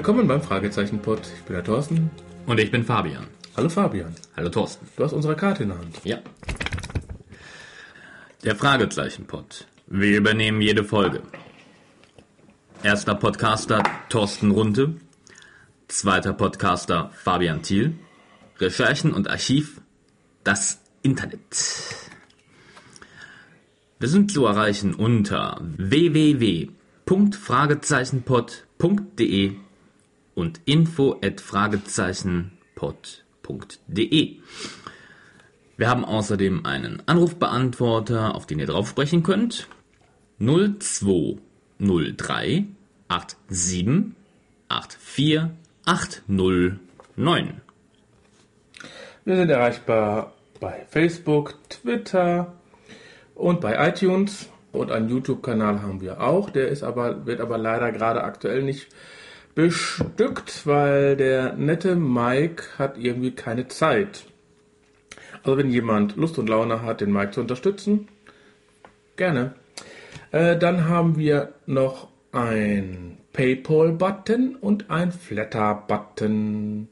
Willkommen beim Fragezeichen-Pod. Ich bin der Thorsten. Und ich bin Fabian. Hallo Fabian. Hallo Thorsten. Du hast unsere Karte in der Hand. Ja. Der Fragezeichen-Pod. Wir übernehmen jede Folge. Erster Podcaster Thorsten Runte. Zweiter Podcaster Fabian Thiel. Recherchen und Archiv das Internet. Wir sind zu erreichen unter www.fragezeichenpod.de und info@fragezeichenpod.de. Wir haben außerdem einen Anrufbeantworter, auf den ihr drauf sprechen könnt. 0203 87 84 809. Wir sind erreichbar bei Facebook, Twitter und bei iTunes. Und einen YouTube-Kanal haben wir auch. Der ist aber, wird aber leider gerade aktuell nicht bestückt, weil der nette Mike hat irgendwie keine Zeit. Also wenn jemand Lust und Laune hat, den Mike zu unterstützen, gerne. Äh, dann haben wir noch ein PayPal-Button und ein Flatter-Button.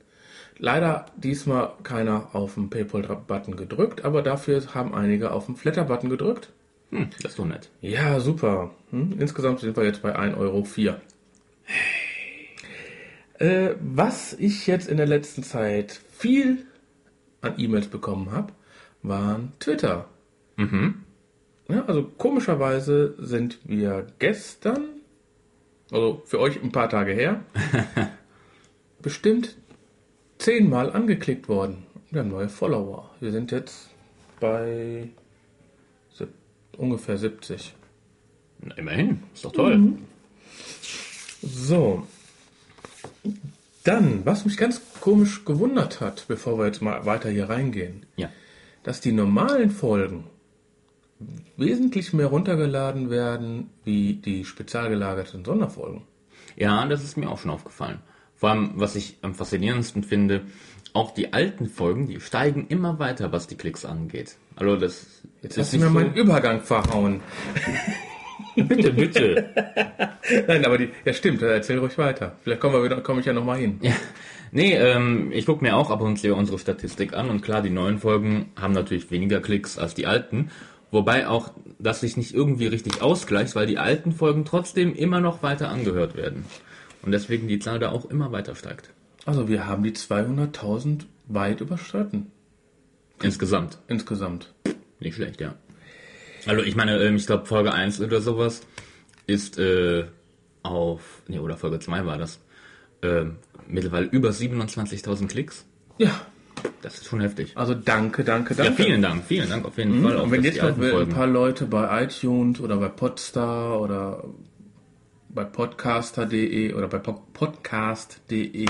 Leider diesmal keiner auf den PayPal-Button gedrückt, aber dafür haben einige auf den Flatter-Button gedrückt. Hm, das ist doch nett. Ja, super. Hm? Insgesamt sind wir jetzt bei 1,04 Euro. Äh, was ich jetzt in der letzten Zeit viel an E-Mails bekommen habe, waren Twitter. Mhm. Ja, also komischerweise sind wir gestern, also für euch ein paar Tage her, bestimmt zehnmal angeklickt worden. Wir haben neue Follower. Wir sind jetzt bei sieb- ungefähr 70. Na, immerhin. Ist doch toll. So. Dann, was mich ganz komisch gewundert hat, bevor wir jetzt mal weiter hier reingehen, Ja. dass die normalen Folgen wesentlich mehr runtergeladen werden wie die spezial gelagerten Sonderfolgen. Ja, das ist mir auch schon aufgefallen. Vor allem, was ich am faszinierendsten finde, auch die alten Folgen, die steigen immer weiter, was die Klicks angeht. Also das Jetzt hast du mir nicht meinen Übergang verhauen. Bitte, bitte. Nein, aber die, ja stimmt, erzähl ruhig weiter. Vielleicht kommen wir wieder, komme ich ja nochmal hin. Ja. Nee, ähm, ich gucke mir auch ab und zu unsere Statistik an und klar, die neuen Folgen haben natürlich weniger Klicks als die alten. Wobei auch das sich nicht irgendwie richtig ausgleicht, weil die alten Folgen trotzdem immer noch weiter angehört werden. Und deswegen die Zahl da auch immer weiter steigt. Also wir haben die 200.000 weit überschritten. Insgesamt. Insgesamt. Nicht schlecht, ja. Also ich meine, ähm, ich glaube Folge 1 oder sowas ist äh, auf, nee, oder Folge 2 war das, ähm, mittlerweile über 27.000 Klicks. Ja, Das ist schon heftig. also danke, danke, Ja, danke. vielen Dank, vielen Dank auf jeden Fall. auch Und wenn jetzt noch ein paar Leute bei iTunes oder bei Podstar oder bei podcaster.de oder bei po- podcast.de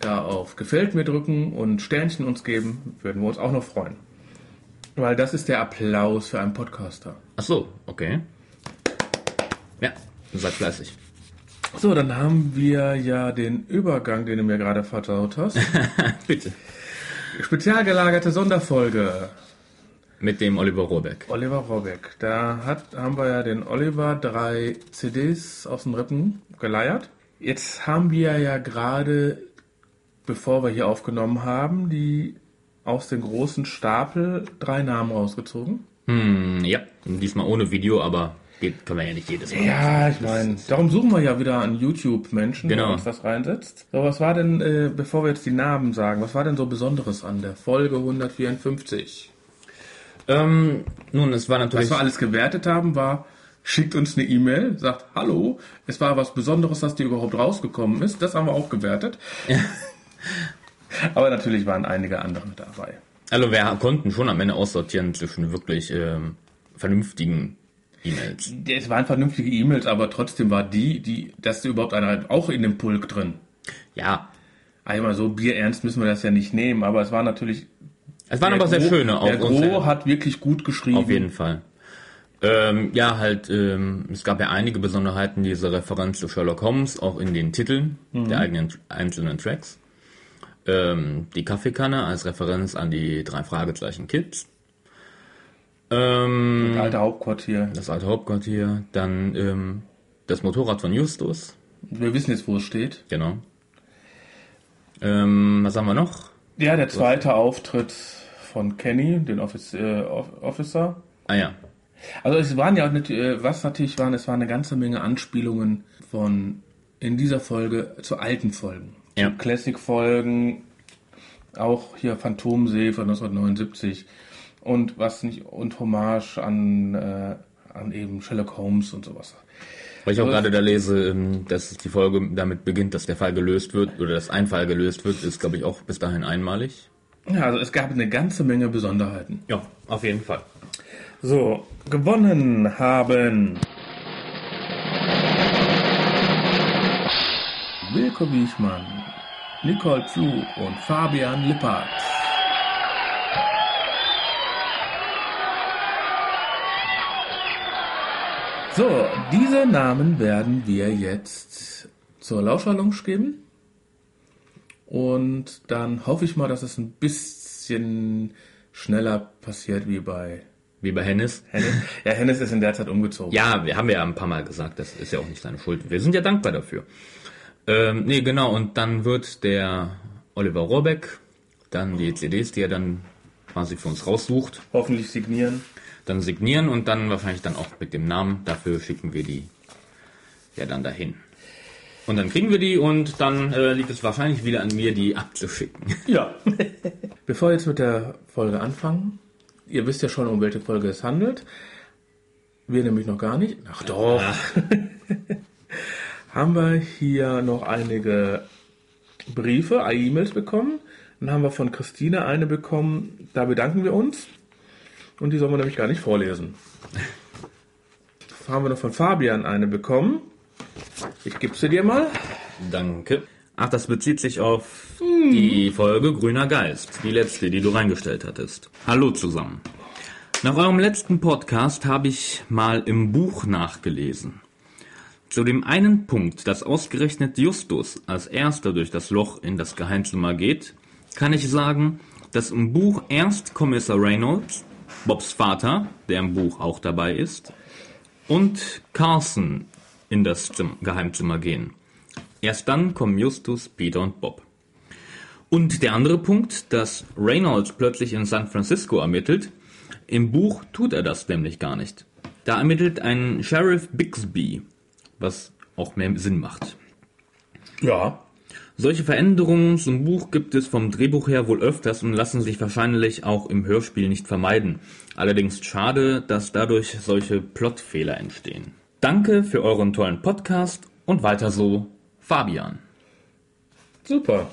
da auf Gefällt mir drücken und Sternchen uns geben, würden wir uns auch noch freuen. Weil das ist der Applaus für einen Podcaster. Ach so, okay. Ja, seid fleißig. So, dann haben wir ja den Übergang, den du mir gerade vertraut hast. Bitte. Spezial gelagerte Sonderfolge. Mit dem Oliver Rohrbeck. Oliver Robeck. Da hat, haben wir ja den Oliver drei CDs aus den Rippen geleiert. Jetzt haben wir ja gerade, bevor wir hier aufgenommen haben, die aus dem großen Stapel drei Namen rausgezogen. Hm, ja, diesmal ohne Video, aber geht, können wir ja nicht jedes Mal. Ja, ich meine, darum suchen wir ja wieder an YouTube Menschen, Genau. der uns was reinsetzt. So, was war denn, äh, bevor wir jetzt die Namen sagen, was war denn so Besonderes an der Folge 154? Ähm, nun, es war natürlich. Was wir alles gewertet haben, war, schickt uns eine E-Mail, sagt, hallo, es war was Besonderes, dass die überhaupt rausgekommen ist. Das haben wir auch gewertet. Aber natürlich waren einige andere dabei. Also wir konnten schon am Ende aussortieren zwischen wirklich ähm, vernünftigen E-Mails. Es waren vernünftige E-Mails, aber trotzdem war die, die, dass überhaupt einer auch in dem Pulk drin. Ja, Einmal so bierernst müssen wir das ja nicht nehmen, aber es war natürlich. es waren aber sehr Gro- schöne auch. Der Gro hat wirklich gut geschrieben. Auf jeden Fall. Ähm, ja, halt, ähm, es gab ja einige Besonderheiten dieser Referenz zu Sherlock Holmes, auch in den Titeln der eigenen einzelnen Tracks. Ähm, die Kaffeekanne als Referenz an die drei Fragezeichen Kids. Ähm, Das alte Hauptquartier. das alte Hauptquartier. Dann ähm, das Motorrad von Justus. Wir wissen jetzt, wo es steht. Genau. Ähm, was haben wir noch? Ja, der zweite Auftritt von Kenny, den Office, äh, Officer. Ah ja. Also es waren ja, nicht, äh, was natürlich waren, es waren eine ganze Menge Anspielungen von in dieser Folge zu alten Folgen. Ja. Classic-Folgen, auch hier Phantomsee von 1979 und was nicht, und Hommage an, äh, an eben Sherlock Holmes und sowas. Weil ich auch gerade da lese, ähm, dass die Folge damit beginnt, dass der Fall gelöst wird oder dass ein Fall gelöst wird, ist glaube ich auch bis dahin einmalig. Ja, also es gab eine ganze Menge Besonderheiten. Ja, auf jeden Fall. So, gewonnen haben Wilko Wiechmann, Nicole Pflug und Fabian Lippert. So, diese Namen werden wir jetzt zur Lauscherlounge geben. Und dann hoffe ich mal, dass es ein bisschen schneller passiert wie bei Wie bei Hennis. Hennes. Ja, Hennes ist in der Zeit umgezogen. Ja, wir haben ja ein paar Mal gesagt, das ist ja auch nicht seine Schuld. Wir sind ja dankbar dafür. Ähm, nee, genau, und dann wird der Oliver Rohrbeck dann die CDs, die er dann quasi für uns raussucht, Hoffentlich signieren. dann signieren und dann wahrscheinlich dann auch mit dem Namen. Dafür schicken wir die ja dann dahin. Und dann kriegen wir die und dann äh, liegt es wahrscheinlich wieder an mir, die abzuschicken. Ja. Bevor wir jetzt mit der Folge anfangen, ihr wisst ja schon, um welche Folge es handelt. Wir nämlich noch gar nicht. Ach doch. haben wir hier noch einige Briefe, E-Mails bekommen. Dann haben wir von Christine eine bekommen. Da bedanken wir uns. Und die sollen wir nämlich gar nicht vorlesen. haben wir noch von Fabian eine bekommen. Ich gebe sie dir mal. Danke. Ach, das bezieht sich auf die Folge Grüner Geist, die letzte, die du reingestellt hattest. Hallo zusammen. Nach eurem letzten Podcast habe ich mal im Buch nachgelesen. Zu dem einen Punkt, dass ausgerechnet Justus als erster durch das Loch in das Geheimzimmer geht, kann ich sagen, dass im Buch erst Kommissar Reynolds, Bobs Vater, der im Buch auch dabei ist, und Carson in das Zim Geheimzimmer gehen. Erst dann kommen Justus, Peter und Bob. Und der andere Punkt, dass Reynolds plötzlich in San Francisco ermittelt, im Buch tut er das nämlich gar nicht. Da ermittelt ein Sheriff Bixby, was auch mehr Sinn macht. Ja. Solche Veränderungen zum Buch gibt es vom Drehbuch her wohl öfters und lassen sich wahrscheinlich auch im Hörspiel nicht vermeiden. Allerdings schade, dass dadurch solche Plotfehler entstehen. Danke für euren tollen Podcast und weiter so, Fabian. Super.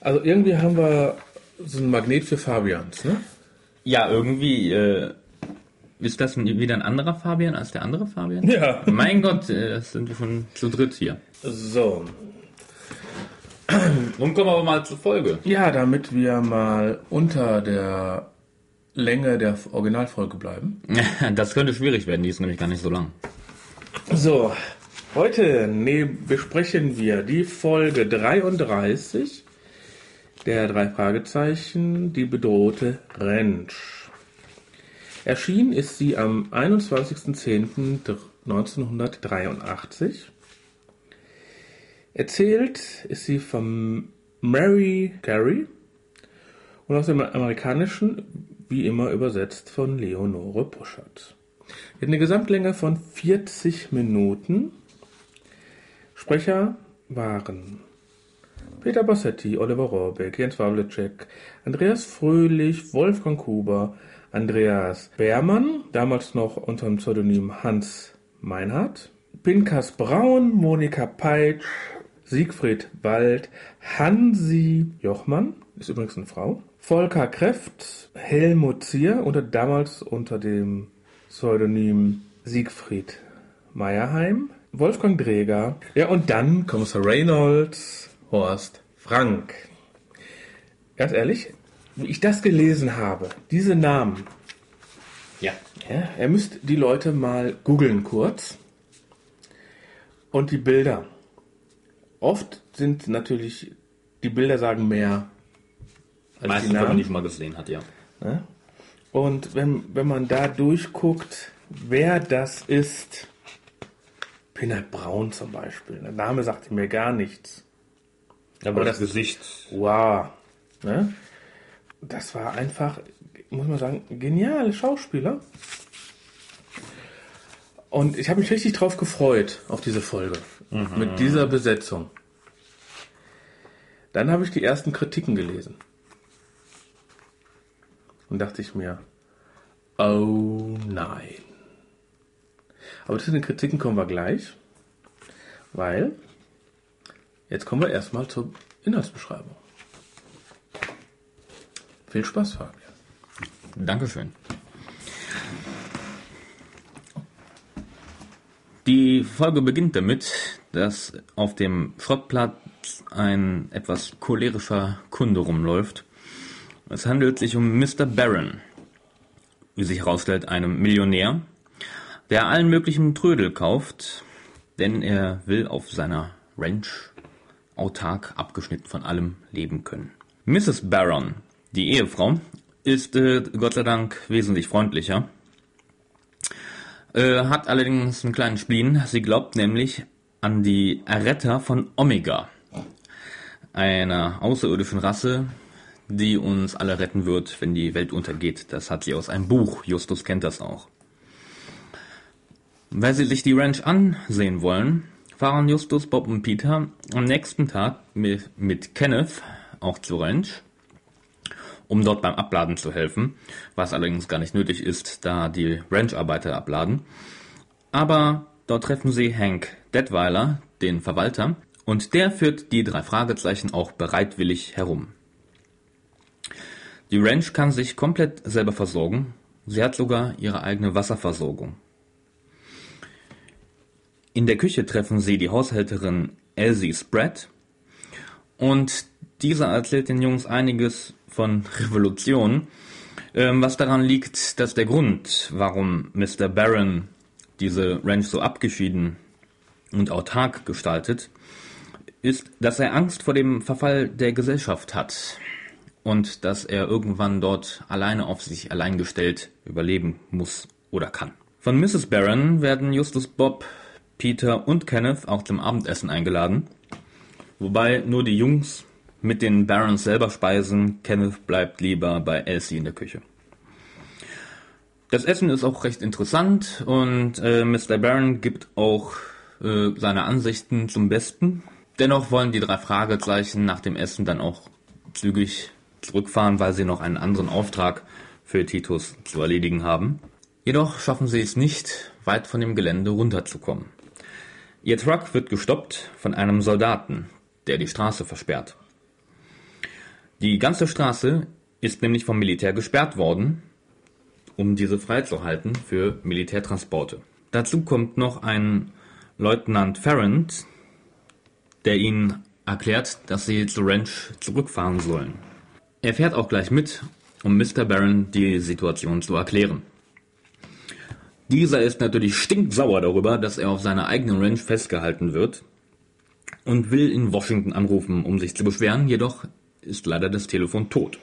Also irgendwie haben wir so ein Magnet für Fabians, ne? Ja, irgendwie äh, ist das wieder ein anderer Fabian als der andere Fabian? Ja. Mein Gott, äh, das sind wir schon zu dritt hier. So. Nun kommen wir aber mal zur Folge. Ja, damit wir mal unter der Länge der Originalfolge bleiben. Das könnte schwierig werden, die ist nämlich gar nicht so lang. So, heute ne, besprechen wir die Folge 33 der drei Fragezeichen, die bedrohte Rentsch. Erschienen ist sie am 21.10.1983. Erzählt ist sie von Mary Carey und aus dem Amerikanischen wie immer übersetzt von Leonore Puschert. Sie hat eine Gesamtlänge von 40 Minuten. Sprecher waren Peter Bassetti, Oliver Rohrbeck, Jens Wawlecek, Andreas Fröhlich, Wolfgang Kuber, Andreas Beermann, damals noch unter dem Pseudonym Hans Meinhardt, Pinkas Braun, Monika Peitsch, Siegfried Wald, Hansi Jochmann, ist übrigens eine Frau, Volker Kreft, Helmut Zier, unter, damals unter dem Pseudonym Siegfried Meyerheim, Wolfgang Dreger, ja und dann Kommissar Reynolds, Horst Frank. Ganz ehrlich, wie ich das gelesen habe, diese Namen, Ja. ja, ihr müsst die Leute mal googeln kurz und die Bilder. Oft sind natürlich, die Bilder sagen mehr als Meistens, die wenn man Namen. die schon mal gesehen hat, ja. Ne? Und wenn, wenn man da durchguckt, wer das ist, Peanut Braun zum Beispiel, der Name sagt mir gar nichts. Aber das Gesicht. Wow. Ne? Das war einfach, muss man sagen, geniale Schauspieler. Und ich habe mich richtig drauf gefreut, auf diese Folge. Mit dieser Besetzung. Dann habe ich die ersten Kritiken gelesen. Und dachte ich mir, oh nein. Aber zu den Kritiken kommen wir gleich, weil jetzt kommen wir erstmal zur Inhaltsbeschreibung. Viel Spaß, Fabian. Dankeschön. Die Folge beginnt damit, dass auf dem Schrottplatz ein etwas cholerischer Kunde rumläuft. Es handelt sich um Mr. Barron, wie sich herausstellt, einem Millionär, der allen möglichen Trödel kauft, denn er will auf seiner Ranch autark abgeschnitten von allem leben können. Mrs. Barron, die Ehefrau, ist äh, Gott sei Dank wesentlich freundlicher, äh, hat allerdings einen kleinen Spleen. Sie glaubt nämlich an die Erretter von Omega, einer außerirdischen Rasse, die uns alle retten wird, wenn die Welt untergeht. Das hat sie aus einem Buch. Justus kennt das auch. Weil sie sich die Ranch ansehen wollen, fahren Justus, Bob und Peter am nächsten Tag mit, mit Kenneth auch zur Ranch, um dort beim Abladen zu helfen, was allerdings gar nicht nötig ist, da die Rancharbeiter abladen. Aber dort treffen sie Hank Detweiler, den Verwalter, und der führt die drei Fragezeichen auch bereitwillig herum. Die Ranch kann sich komplett selber versorgen. Sie hat sogar ihre eigene Wasserversorgung. In der Küche treffen sie die Haushälterin Elsie Spratt und diese erzählt den Jungs einiges von Revolution, ähm, was daran liegt, dass der Grund, warum Mr. Barron diese Ranch so abgeschieden und autark gestaltet, ist, dass er Angst vor dem Verfall der Gesellschaft hat und dass er irgendwann dort alleine auf sich allein gestellt überleben muss oder kann. Von Mrs. Barron werden Justus Bob, Peter und Kenneth auch zum Abendessen eingeladen, wobei nur die Jungs mit den Barons selber speisen, Kenneth bleibt lieber bei Elsie in der Küche. Das Essen ist auch recht interessant und äh, Mr. Baron gibt auch äh, seine Ansichten zum Besten. Dennoch wollen die drei Fragezeichen nach dem Essen dann auch zügig zurückfahren, weil sie noch einen anderen Auftrag für Titus zu erledigen haben. Jedoch schaffen sie es nicht, weit von dem Gelände runterzukommen. Ihr Truck wird gestoppt von einem Soldaten, der die Straße versperrt. Die ganze Straße ist nämlich vom Militär gesperrt worden, um diese freizuhalten für Militärtransporte. Dazu kommt noch ein Leutnant Farrand, der ihnen erklärt, dass sie zur Ranch zurückfahren sollen. Er fährt auch gleich mit, um Mr. Barron die Situation zu erklären. Dieser ist natürlich stinksauer darüber, dass er auf seiner eigenen Ranch festgehalten wird und will in Washington anrufen, um sich zu beschweren, jedoch ist leider das Telefon tot.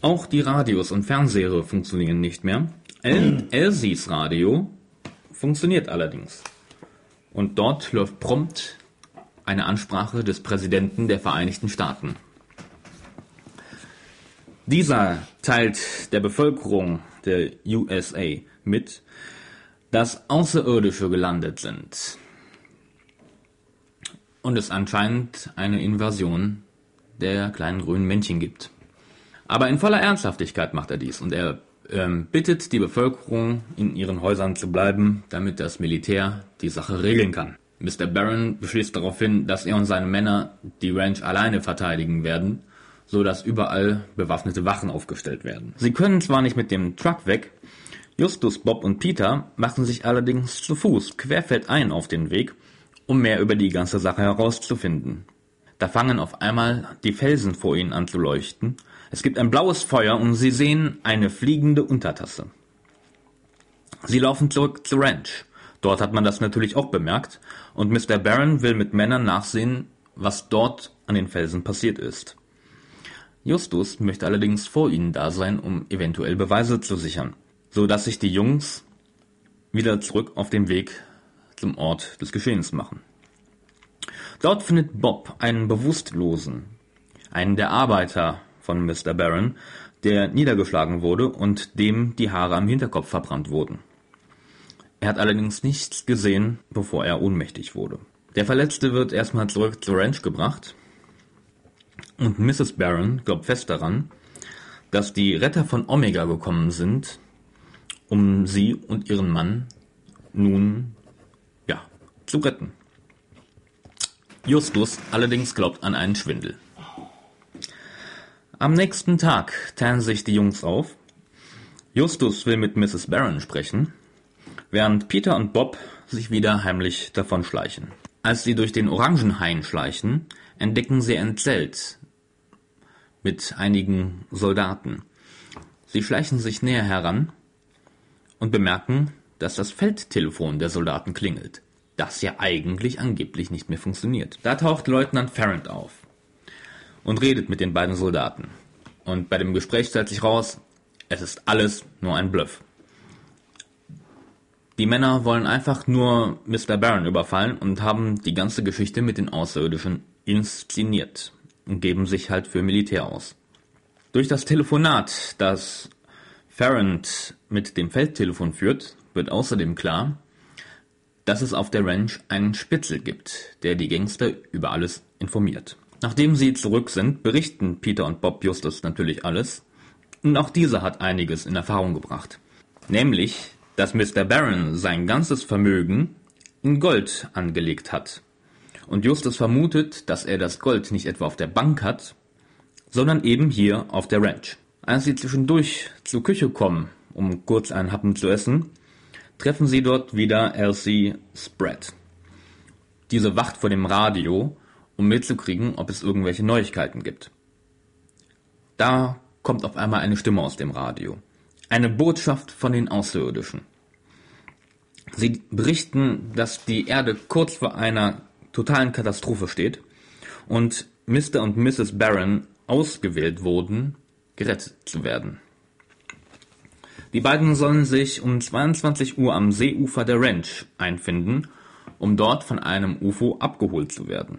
Auch die Radios und Fernseher funktionieren nicht mehr. El Elsies Radio funktioniert allerdings. Und dort läuft prompt eine Ansprache des Präsidenten der Vereinigten Staaten. Dieser teilt der Bevölkerung der USA mit, dass Außerirdische gelandet sind und es anscheinend eine Invasion der kleinen grünen Männchen gibt. Aber in voller Ernsthaftigkeit macht er dies und er ähm, bittet die Bevölkerung, in ihren Häusern zu bleiben, damit das Militär die Sache regeln kann. Mr. Barron beschließt daraufhin, dass er und seine Männer die Ranch alleine verteidigen werden, so dass überall bewaffnete Wachen aufgestellt werden. Sie können zwar nicht mit dem Truck weg, Justus, Bob und Peter machen sich allerdings zu Fuß querfeldein auf den Weg, um mehr über die ganze Sache herauszufinden. Da fangen auf einmal die Felsen vor ihnen an zu leuchten. Es gibt ein blaues Feuer und sie sehen eine fliegende Untertasse. Sie laufen zurück zur Ranch. Dort hat man das natürlich auch bemerkt und Mr. Barron will mit Männern nachsehen, was dort an den Felsen passiert ist. Justus möchte allerdings vor ihnen da sein, um eventuell Beweise zu sichern, so dass sich die Jungs wieder zurück auf dem Weg zum Ort des Geschehens machen. Dort findet Bob einen Bewusstlosen, einen der Arbeiter von Mr. Barron, der niedergeschlagen wurde und dem die Haare am Hinterkopf verbrannt wurden. Er hat allerdings nichts gesehen, bevor er ohnmächtig wurde. Der Verletzte wird erstmal zurück zur Ranch gebracht und Mrs. Barron glaubt fest daran, dass die Retter von Omega gekommen sind, um sie und ihren Mann nun ja zu retten. Justus allerdings glaubt an einen Schwindel. Am nächsten Tag teilen sich die Jungs auf. Justus will mit Mrs. Barron sprechen, während Peter und Bob sich wieder heimlich davonschleichen. Als sie durch den Orangenhain schleichen, entdecken sie ein Zelt mit einigen Soldaten. Sie schleichen sich näher heran und bemerken, dass das Feldtelefon der Soldaten klingelt, das ja eigentlich angeblich nicht mehr funktioniert. Da taucht Leutnant Farrand auf und redet mit den beiden Soldaten. Und bei dem Gespräch stellt sich raus, es ist alles nur ein Bluff. Die Männer wollen einfach nur Mr. Barron überfallen und haben die ganze Geschichte mit den Außerirdischen inszeniert und geben sich halt für Militär aus. Durch das Telefonat, das Farrand mit dem Feldtelefon führt, wird außerdem klar, dass es auf der Ranch einen Spitzel gibt, der die Gangster über alles informiert. Nachdem sie zurück sind, berichten Peter und Bob Justus natürlich alles, und auch dieser hat einiges in Erfahrung gebracht. Nämlich, dass Mr. Barron sein ganzes Vermögen in Gold angelegt hat. Und Justus vermutet, dass er das Gold nicht etwa auf der Bank hat, sondern eben hier auf der Ranch. Als sie zwischendurch zur Küche kommen, um kurz einen Happen zu essen, treffen sie dort wieder Elsie Spread. Diese wacht vor dem Radio um mitzukriegen, ob es irgendwelche Neuigkeiten gibt. Da kommt auf einmal eine Stimme aus dem Radio. Eine Botschaft von den Außerirdischen. Sie berichten, dass die Erde kurz vor einer totalen Katastrophe steht und Mr. und Mrs. Barron ausgewählt wurden, gerettet zu werden. Die beiden sollen sich um 22 Uhr am Seeufer der Ranch einfinden, um dort von einem UFO abgeholt zu werden.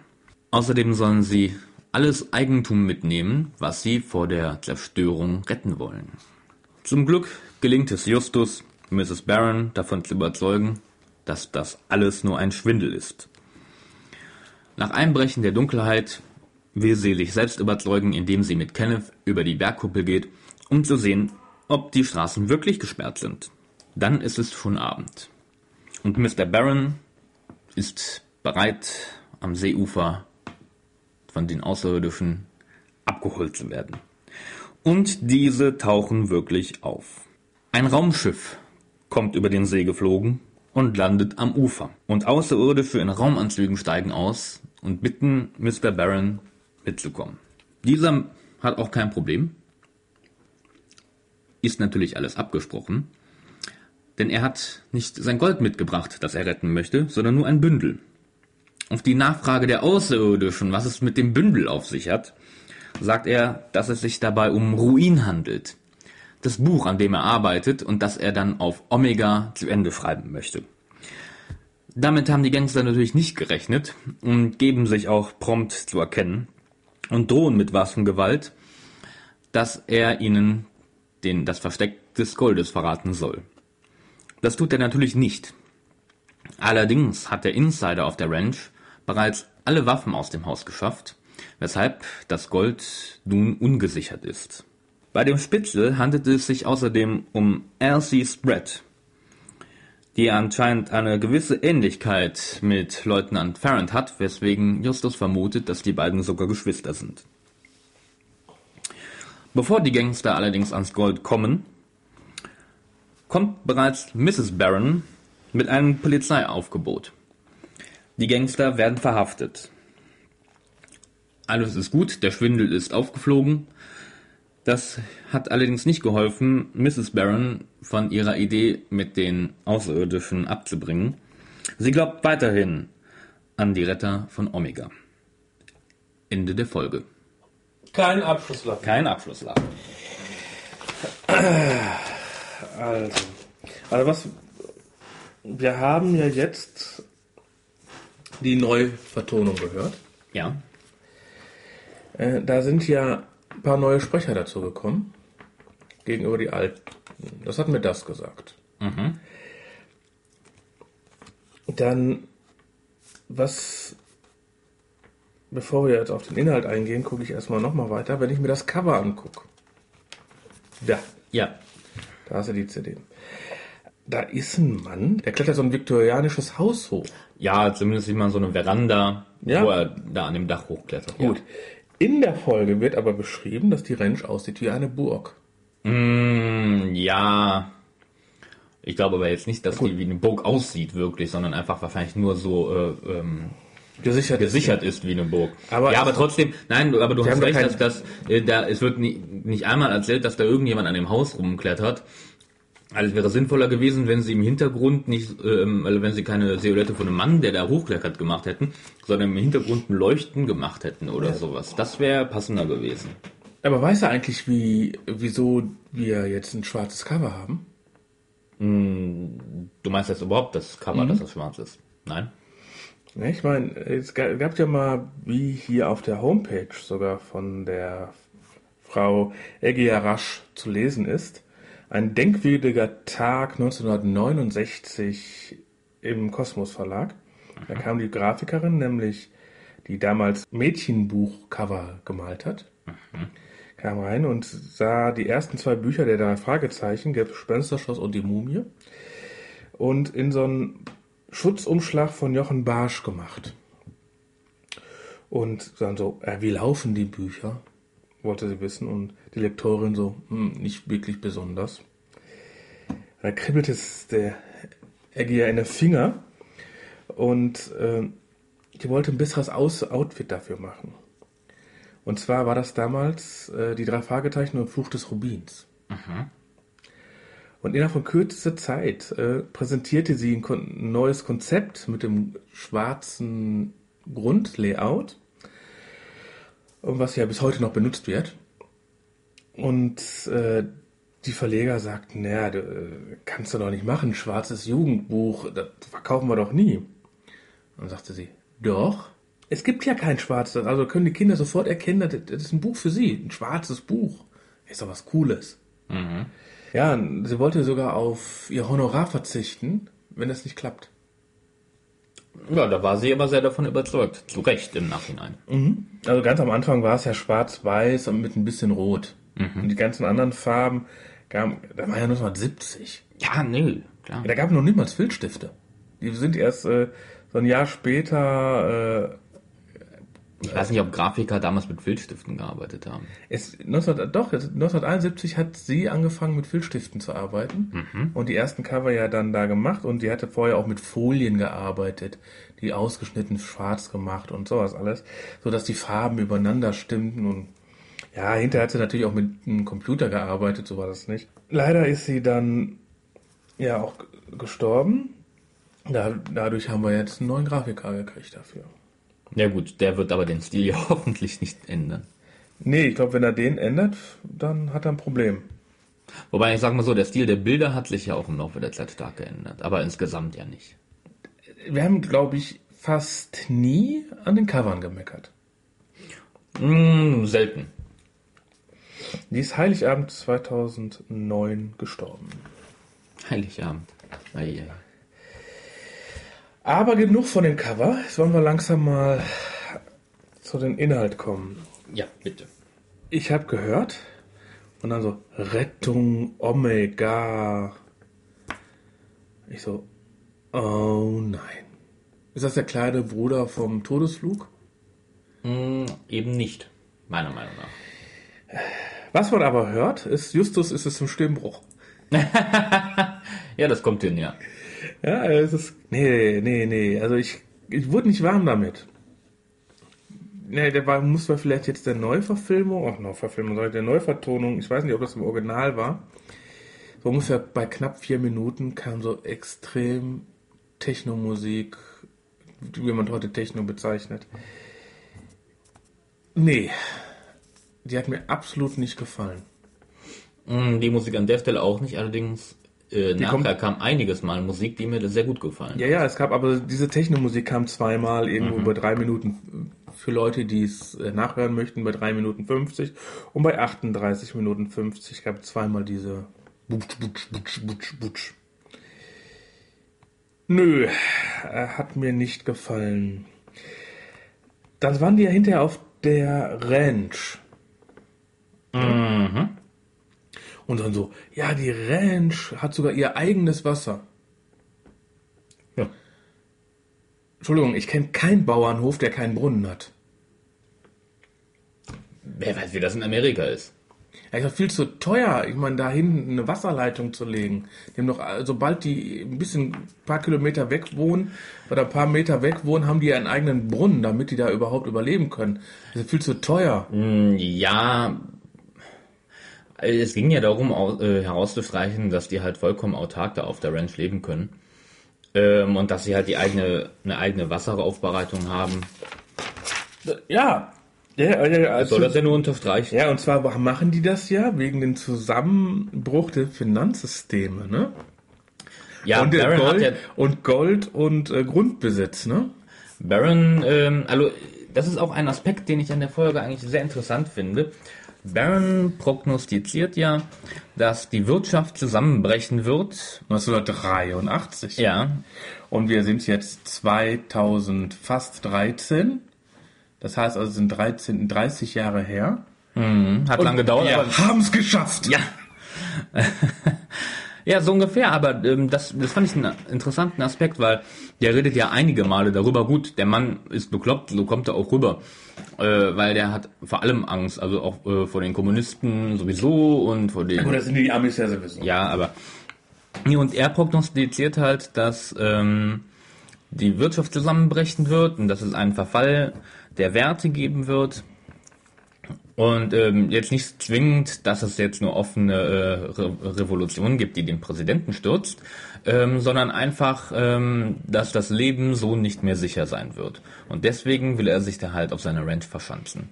Außerdem sollen sie alles Eigentum mitnehmen, was sie vor der Zerstörung retten wollen. Zum Glück gelingt es Justus, Mrs. Barron davon zu überzeugen, dass das alles nur ein Schwindel ist. Nach Einbrechen der Dunkelheit will sie sich selbst überzeugen, indem sie mit Kenneth über die Bergkuppel geht, um zu sehen, ob die Straßen wirklich gesperrt sind. Dann ist es schon Abend. Und Mr. Barron ist bereit, am Seeufer von den Außerirdischen abgeholt zu werden. Und diese tauchen wirklich auf. Ein Raumschiff kommt über den See geflogen und landet am Ufer. Und Außerirdische in Raumanzügen steigen aus und bitten Mr. Barron mitzukommen. Dieser hat auch kein Problem. Ist natürlich alles abgesprochen. Denn er hat nicht sein Gold mitgebracht, das er retten möchte, sondern nur ein Bündel. Auf die Nachfrage der Außerirdischen, was es mit dem Bündel auf sich hat, sagt er, dass es sich dabei um Ruin handelt. Das Buch, an dem er arbeitet und das er dann auf Omega zu Ende schreiben möchte. Damit haben die Gangster natürlich nicht gerechnet und geben sich auch prompt zu erkennen und drohen mit Waffengewalt, dass er ihnen den, das Versteck des Goldes verraten soll. Das tut er natürlich nicht. Allerdings hat der Insider auf der Ranch bereits alle Waffen aus dem Haus geschafft, weshalb das Gold nun ungesichert ist. Bei dem Spitzel handelt es sich außerdem um Elsie Spread, die anscheinend eine gewisse Ähnlichkeit mit Leutnant Farrand hat, weswegen Justus vermutet, dass die beiden sogar Geschwister sind. Bevor die Gangster allerdings ans Gold kommen, kommt bereits Mrs. Barron mit einem Polizeiaufgebot. Die Gangster werden verhaftet. Alles ist gut, der Schwindel ist aufgeflogen. Das hat allerdings nicht geholfen, Mrs. Barron von ihrer Idee mit den Außerirdischen abzubringen. Sie glaubt weiterhin an die Retter von Omega. Ende der Folge. Kein Abschlusslachen. Kein Abschlusslachen. Also, also was wir haben ja jetzt die Neuvertonung gehört. Ja. Äh, da sind ja ein paar neue Sprecher dazu gekommen. Gegenüber die alten. Das hat mir das gesagt. Dann, was, bevor wir jetzt auf den Inhalt eingehen, gucke ich erstmal nochmal weiter, wenn ich mir das Cover angucke. Da, Ja. da hast du die CD. Da ist ein Mann, der klettert so ein viktorianisches Haus hoch. Ja, zumindest sieht man so eine Veranda, Ja. wo er da an dem Dach hochklettert. Gut. In der Folge wird aber beschrieben, dass die Ranch aussieht wie eine Burg. Ja. Mm, ja. Ich glaube aber jetzt nicht, dass die wie eine Burg aussieht wirklich, sondern einfach wahrscheinlich nur so äh, ähm, Gesichert. gesichert ist wie eine Burg. Aber- ja, aber trotzdem, nein, aber du hast recht, dass das, äh, da, es wird nie, nicht einmal erzählt, dass da irgendjemand an dem Haus rumklettert. Also es wäre sinnvoller gewesen, wenn sie im Hintergrund nicht, ähm, also wenn sie keine Silhouette von einem Mann, der da hochklettert, gemacht hätten, sondern im Hintergrund ein Leuchten gemacht hätten oder sowas. Das wäre passender gewesen. Aber weiß er eigentlich, wie, wieso wir jetzt ein schwarzes Cover haben? Du meinst jetzt überhaupt das Cover, dass das schwarz ist? Nein? Ja, ich meine, es ga- gab ja mal, wie hier auf der Homepage sogar von der Frau Egia Rasch zu lesen ist, ein denkwürdiger Tag 1969 im Kosmos Verlag. Da kam die Grafikerin, nämlich die damals Mädchenbuchcover gemalt hat, kam rein und sah die ersten zwei Bücher der drei Fragezeichen, Gespensterschloss und die Mumie, und in so einen Schutzumschlag von Jochen Barsch gemacht. Und dann so, äh, wie laufen die Bücher? Wollte sie wissen. Und die Lektorin so, hm, nicht wirklich besonders. Da kribbelt es der Eggy ja in den Finger. Und äh, die wollte ein besseres Aus Outfit dafür machen. Und zwar war das damals äh, die drei Fragezeichen und Fluch des Rubins. Und innerhalb von kürzester Zeit äh, präsentierte sie ein, ein neues Konzept mit dem schwarzen Grundlayout, was ja bis heute noch benutzt wird. Und äh, die Verleger sagten, naja, du, äh, kannst du doch nicht machen, schwarzes Jugendbuch, das verkaufen wir doch nie. Und sagte sie, doch, es gibt ja kein schwarzes, also können die Kinder sofort erkennen, das, das ist ein Buch für sie, ein schwarzes Buch. Ist doch was Cooles. Ja, sie wollte sogar auf ihr Honorar verzichten, wenn es nicht klappt. Ja, da war sie aber sehr davon überzeugt. Zu Recht im Nachhinein. Also ganz am Anfang war es ja schwarz-weiß und mit ein bisschen rot. Und die ganzen anderen Farben, gaben, da war ja 1970. Ja, nee, klar. Da gab es noch nicht mal Filzstifte. Die sind erst äh, so ein Jahr später, äh, Ich weiß nicht, ob Grafiker damals mit Filzstiften gearbeitet haben. es, 19, doch, es- 1971 hat sie angefangen mit Filzstiften zu arbeiten und die ersten Cover ja dann da gemacht und die hatte vorher auch mit Folien gearbeitet, die ausgeschnitten schwarz gemacht und sowas alles, so dass die Farben übereinander stimmten und ja, hinterher hat sie natürlich auch mit einem Computer gearbeitet, so war das nicht. Leider ist sie dann ja auch gestorben. Da, dadurch haben wir jetzt einen neuen Grafiker gekriegt dafür. Ja gut, der wird aber den Stil ja hoffentlich nicht ändern. Nee, ich glaube, wenn er den ändert, dann hat er ein Problem. Wobei ich sag mal so, der Stil der Bilder hat sich ja auch im Laufe der Zeit stark geändert, aber insgesamt ja nicht. Wir haben, glaube ich, fast nie an den Covern gemeckert. Hm, selten. Die ist Heiligabend 2009 gestorben. Heiligabend. Eieiei. Aber genug von dem Cover. Jetzt wollen wir langsam mal zu den Inhalt kommen. Ja, bitte. Ich habe gehört und dann so Rettung Omega. Ich so, oh nein. Ist das der kleine Bruder vom Todesflug? Hm, eben nicht, meiner Meinung nach. Was man aber hört, ist Justus ist es zum Stimmbruch. Ja, das kommt hin, ja. Ja, es ist. Nee, nee, nee. Also ich, ich wurde nicht warm damit. Nee, der war, muss man vielleicht jetzt der Neuverfilmung, ach Neuverfilmung, ich, der Neuvertonung, ich weiß nicht, ob das im Original war. So ungefähr bei knapp vier Minuten kam so extrem Techno-Musik, wie man heute Techno bezeichnet. Nee, die hat mir absolut nicht gefallen. Hm, Die Musik an der Stelle auch nicht, allerdings äh, nachher kommt- kam einiges mal Musik, die mir sehr gut gefallen. Ja, ja, es gab aber diese Technomusik kam zweimal irgendwo bei drei Minuten für Leute, die es äh, nachhören möchten, bei drei Minuten 50 und bei 38 Minuten 50 gab es zweimal diese Butsch, Butsch, Butsch, Butsch, Butsch. Nö, äh, hat mir nicht gefallen. Dann waren die ja hinterher auf der Ranch. Und dann so, ja, die Ranch hat sogar ihr eigenes Wasser. Ja. Entschuldigung, ich kenne keinen Bauernhof, der keinen Brunnen hat. Wer weiß, wie das in Amerika ist. Ja, ist doch viel zu teuer, ich meine, da hinten eine Wasserleitung zu legen. Haben doch, sobald die ein bisschen, ein paar Kilometer weg wohnen oder ein paar Meter weg wohnen, haben die einen eigenen Brunnen, damit die da überhaupt überleben können. Das ist viel zu teuer. Hm, Ja, es ging ja darum, äh, herauszustreichen, dass die halt vollkommen autark da auf der Ranch leben können. Ähm, und dass sie halt die eigene, eine eigene Wasseraufbereitung haben. Ja. Ja, also, Soll das ja nur unterstreichen? ja, und zwar machen die das ja wegen dem Zusammenbruch der Finanzsysteme, ne? Ja, und, Baron Gold, ja, und Gold und äh, Grundbesitz, ne? Baron, ähm, also das ist auch ein Aspekt, den ich an der Folge eigentlich sehr interessant finde. Baron prognostiziert ja, dass die Wirtschaft zusammenbrechen wird. 1983. Ja, Und wir sind jetzt 2000, fast 13. Das heißt also, es sind 13, 30 Jahre her. hat lang gedauert, Wir aber haben es geschafft. Ja. ja, so ungefähr, aber ähm, das, das fand ich einen interessanten Aspekt, weil der redet ja einige Male darüber. Gut, der Mann ist bekloppt, so kommt er auch rüber. Äh, weil der hat vor allem Angst, also auch äh, vor den Kommunisten sowieso und vor den. Gut, das sind die Amis ja sowieso. Ja, aber. Nee, Und er prognostiziert halt, dass ähm, die Wirtschaft zusammenbrechen wird und dass es einen Verfall der Werte geben wird. Und ähm, jetzt nicht zwingend, dass es jetzt eine offene äh, Re Revolution gibt, die den Präsidenten stürzt, ähm, sondern einfach, ähm, dass das Leben so nicht mehr sicher sein wird. Und deswegen will er sich da halt auf seiner Ranch verschanzen.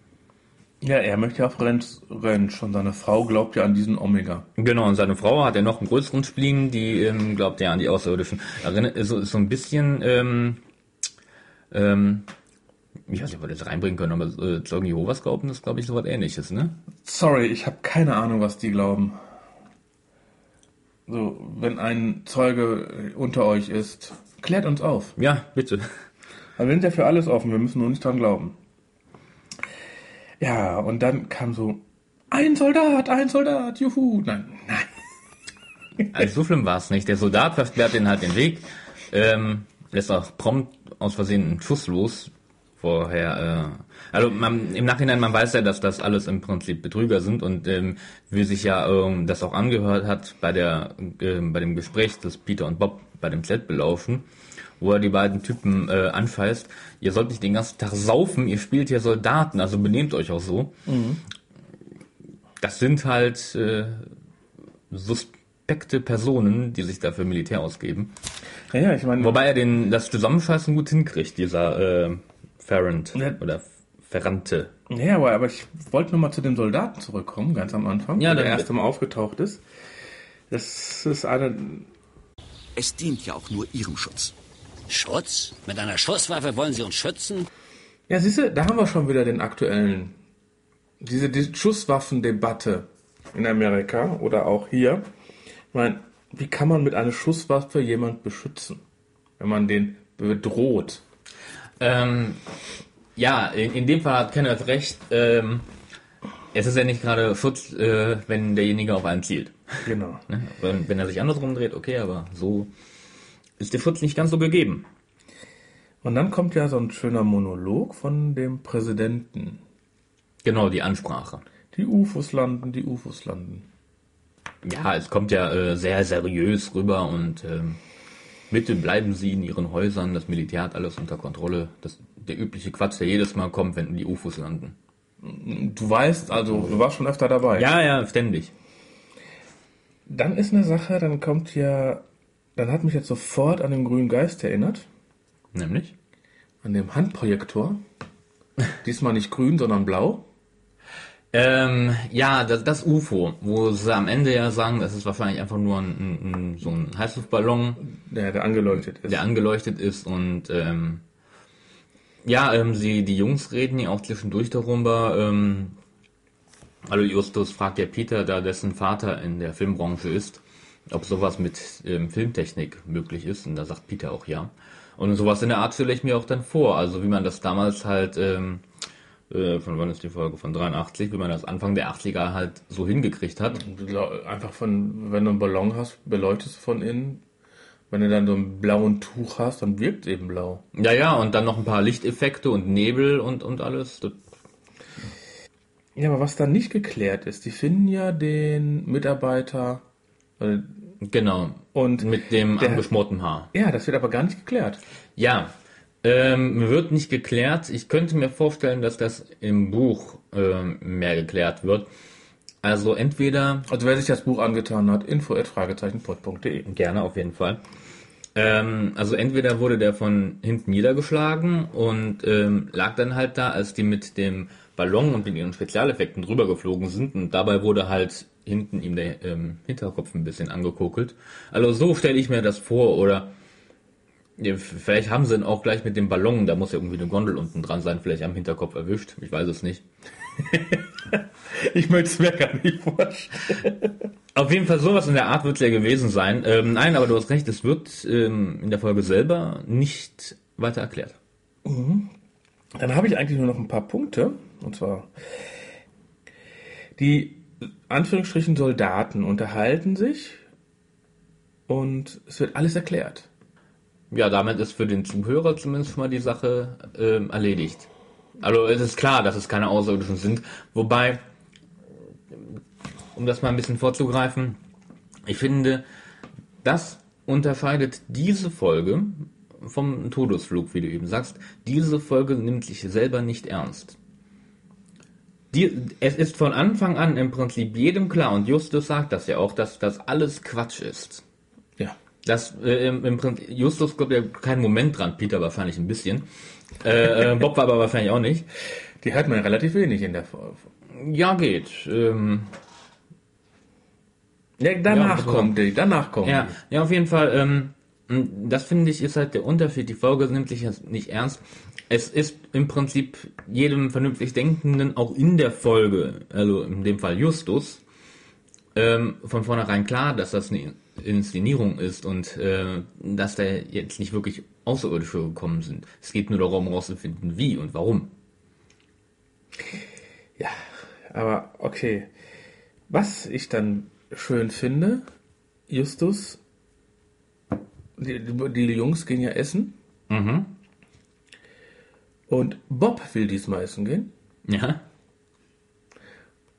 Ja, er möchte ja auf Ranch, Ranch und seine Frau glaubt ja an diesen Omega. Genau, und seine Frau hat ja noch einen größeren Spleen, die ähm, glaubt ja an die Außerirdischen. Erinnert, so, so ein bisschen, ähm, ähm, ich weiß nicht, ob wir das reinbringen können, aber äh, Zeugen Jehovas glauben, das glaube ich so was ähnliches, ne? Sorry, ich habe keine Ahnung, was die glauben. So, wenn ein Zeuge unter euch ist, klärt uns auf. Ja, bitte. Aber wir sind ja für alles offen, wir müssen nur nicht dran glauben. Ja, und dann kam so, ein Soldat, ein Soldat, juhu. Nein, nein. Also so schlimm war es nicht. Der Soldat versperrt den halt den Weg, ähm, lässt auch prompt aus Versehen einen Schuss los. Vorher, äh, also man, im Nachhinein, man weiß ja, dass das alles im Prinzip Betrüger sind und ähm, wie sich ja ähm, das auch angehört hat bei der ähm, bei dem Gespräch, das Peter und Bob bei dem Zelt belaufen, wo er die beiden Typen äh, anscheißt, ihr sollt nicht den ganzen Tag saufen, ihr spielt hier Soldaten, also benehmt euch auch so. Das sind halt äh, suspekte Personen, die sich dafür Militär ausgeben. Ja, ja, ich meine, Wobei er den das Zusammenscheißen gut hinkriegt, dieser äh, Ferrand Ja. oder Ferrante. ja, aber, aber ich wollte nur mal zu dem Soldaten zurückkommen, ganz am Anfang, Ja, der erste Mal aufgetaucht ist. Das ist eine, Es dient ja auch nur Ihrem Schutz. Schutz? Mit einer Schusswaffe wollen Sie uns schützen? ja, siehst du, da haben wir schon wieder den aktuellen, diese die Schusswaffendebatte in Amerika oder auch hier. Ich meine, wie kann man mit einer Schusswaffe jemand beschützen, wenn man den bedroht? Ähm, ja, in, in dem Fall hat Kenneth recht. Ähm, es ist ja nicht gerade Schutz, äh, wenn derjenige auf einen zielt. Genau. Ne? Wenn, wenn er sich andersrum dreht, okay, aber so ist der Schutz nicht ganz so gegeben. Und dann kommt ja so ein schöner Monolog von dem Präsidenten. Genau, die Ansprache. Die UFOs landen, die UFOs landen. Ja, es kommt ja äh, sehr seriös rüber und ähm, bitte bleiben Sie in Ihren Häusern, das Militär hat alles unter Kontrolle. Das, der übliche Quatsch, der jedes Mal kommt, wenn die UFOs landen. Du weißt, also du warst schon öfter dabei. Ja, ja, ständig. Dann ist eine Sache, dann kommt ja, dann hat mich jetzt sofort an den grünen Geist erinnert, Nämlich? an dem Handprojektor. Diesmal nicht grün, sondern blau. Ähm, ja, das, das UFO, wo sie am Ende ja sagen, das ist wahrscheinlich einfach nur ein, ein, so ein Heißluftballon, Der, der angeleuchtet ist. der angeleuchtet ist und ähm, ja, ähm, sie, die Jungs reden ja auch zwischendurch darüber. Ähm, also Justus fragt ja Peter, da dessen Vater in der Filmbranche ist, ob sowas mit ähm, Filmtechnik möglich ist. Und da sagt Peter auch ja. Und sowas in der Art stelle ich mir auch dann vor. Also wie man das damals halt, ähm, äh, von wann ist die Folge? Von 83, wie man das Anfang der 80er halt so hingekriegt hat. Einfach von, wenn du einen Ballon hast, beleuchtest du von innen. Wenn du dann so einen blauen Tuch hast, dann wirkt es eben blau. Ja, ja, und dann noch ein paar Lichteffekte und Nebel und, und alles. Das, Ja, aber was da nicht geklärt ist, die finden ja den Mitarbeiter äh, genau. und Mit dem angeschmorten Haar. ja, das wird aber gar nicht geklärt. Ja, ähm, wird nicht geklärt. Ich könnte mir vorstellen, dass das im Buch ähm, mehr geklärt wird. Also entweder Also wer sich das Buch angetan hat, info@fragezeichenpod.de. gerne auf jeden Fall. Ähm, also entweder wurde der von hinten niedergeschlagen und ähm, lag dann halt da, als die mit dem Ballon und mit ihren Spezialeffekten drüber geflogen sind und dabei wurde halt hinten ihm der ähm, Hinterkopf ein bisschen angekokelt. Also so stelle ich mir das vor oder ja, vielleicht haben sie ihn auch gleich mit dem Ballon, da muss ja irgendwie eine Gondel unten dran sein, vielleicht am Hinterkopf erwischt, ich weiß es nicht. Ich möchte es mir gar nicht vorstellen. Auf jeden Fall sowas in der Art wird es ja gewesen sein. Ähm, nein, aber du hast recht, es wird ähm, in der Folge selber nicht weiter erklärt. Dann habe ich eigentlich nur noch ein paar Punkte. Und zwar, die Anführungsstrichen Soldaten unterhalten sich und es wird alles erklärt. Ja, damit ist für den Zuhörer zumindest mal die Sache ähm, erledigt. Also es ist klar, dass es keine Außerirdischen sind. Wobei, um das mal ein bisschen vorzugreifen, ich finde, das unterscheidet diese Folge vom Todesflug, wie du eben sagst. Diese Folge nimmt sich selber nicht ernst. Die, es ist von Anfang an im Prinzip jedem klar, und Justus sagt das ja auch, dass das alles Quatsch ist. Das äh, im, im Prinzip, Justus glaubt ja keinen Moment dran, Peter wahrscheinlich ein bisschen. Äh, äh, Bob war aber wahrscheinlich auch nicht. Die hört man ja relativ wenig in der Folge. Ja, geht. Ähm, Ja, danach Ja, kommt die, danach kommt ja, die. ja, auf jeden Fall. Ähm, das finde ich ist halt der Unterschied. Die Folge nimmt sich jetzt nicht ernst. Es ist im Prinzip jedem vernünftig Denkenden auch in der Folge, also in dem Fall Justus, ähm, von vornherein klar, dass das eine Inszenierung ist und äh, dass da jetzt nicht wirklich Außerirdische gekommen sind. Es geht nur darum, herauszufinden, wie und warum. Ja, aber okay. Was ich dann schön finde, Justus, die, die Jungs gehen ja essen. Mhm. Und Bob will diesmal essen gehen. Ja.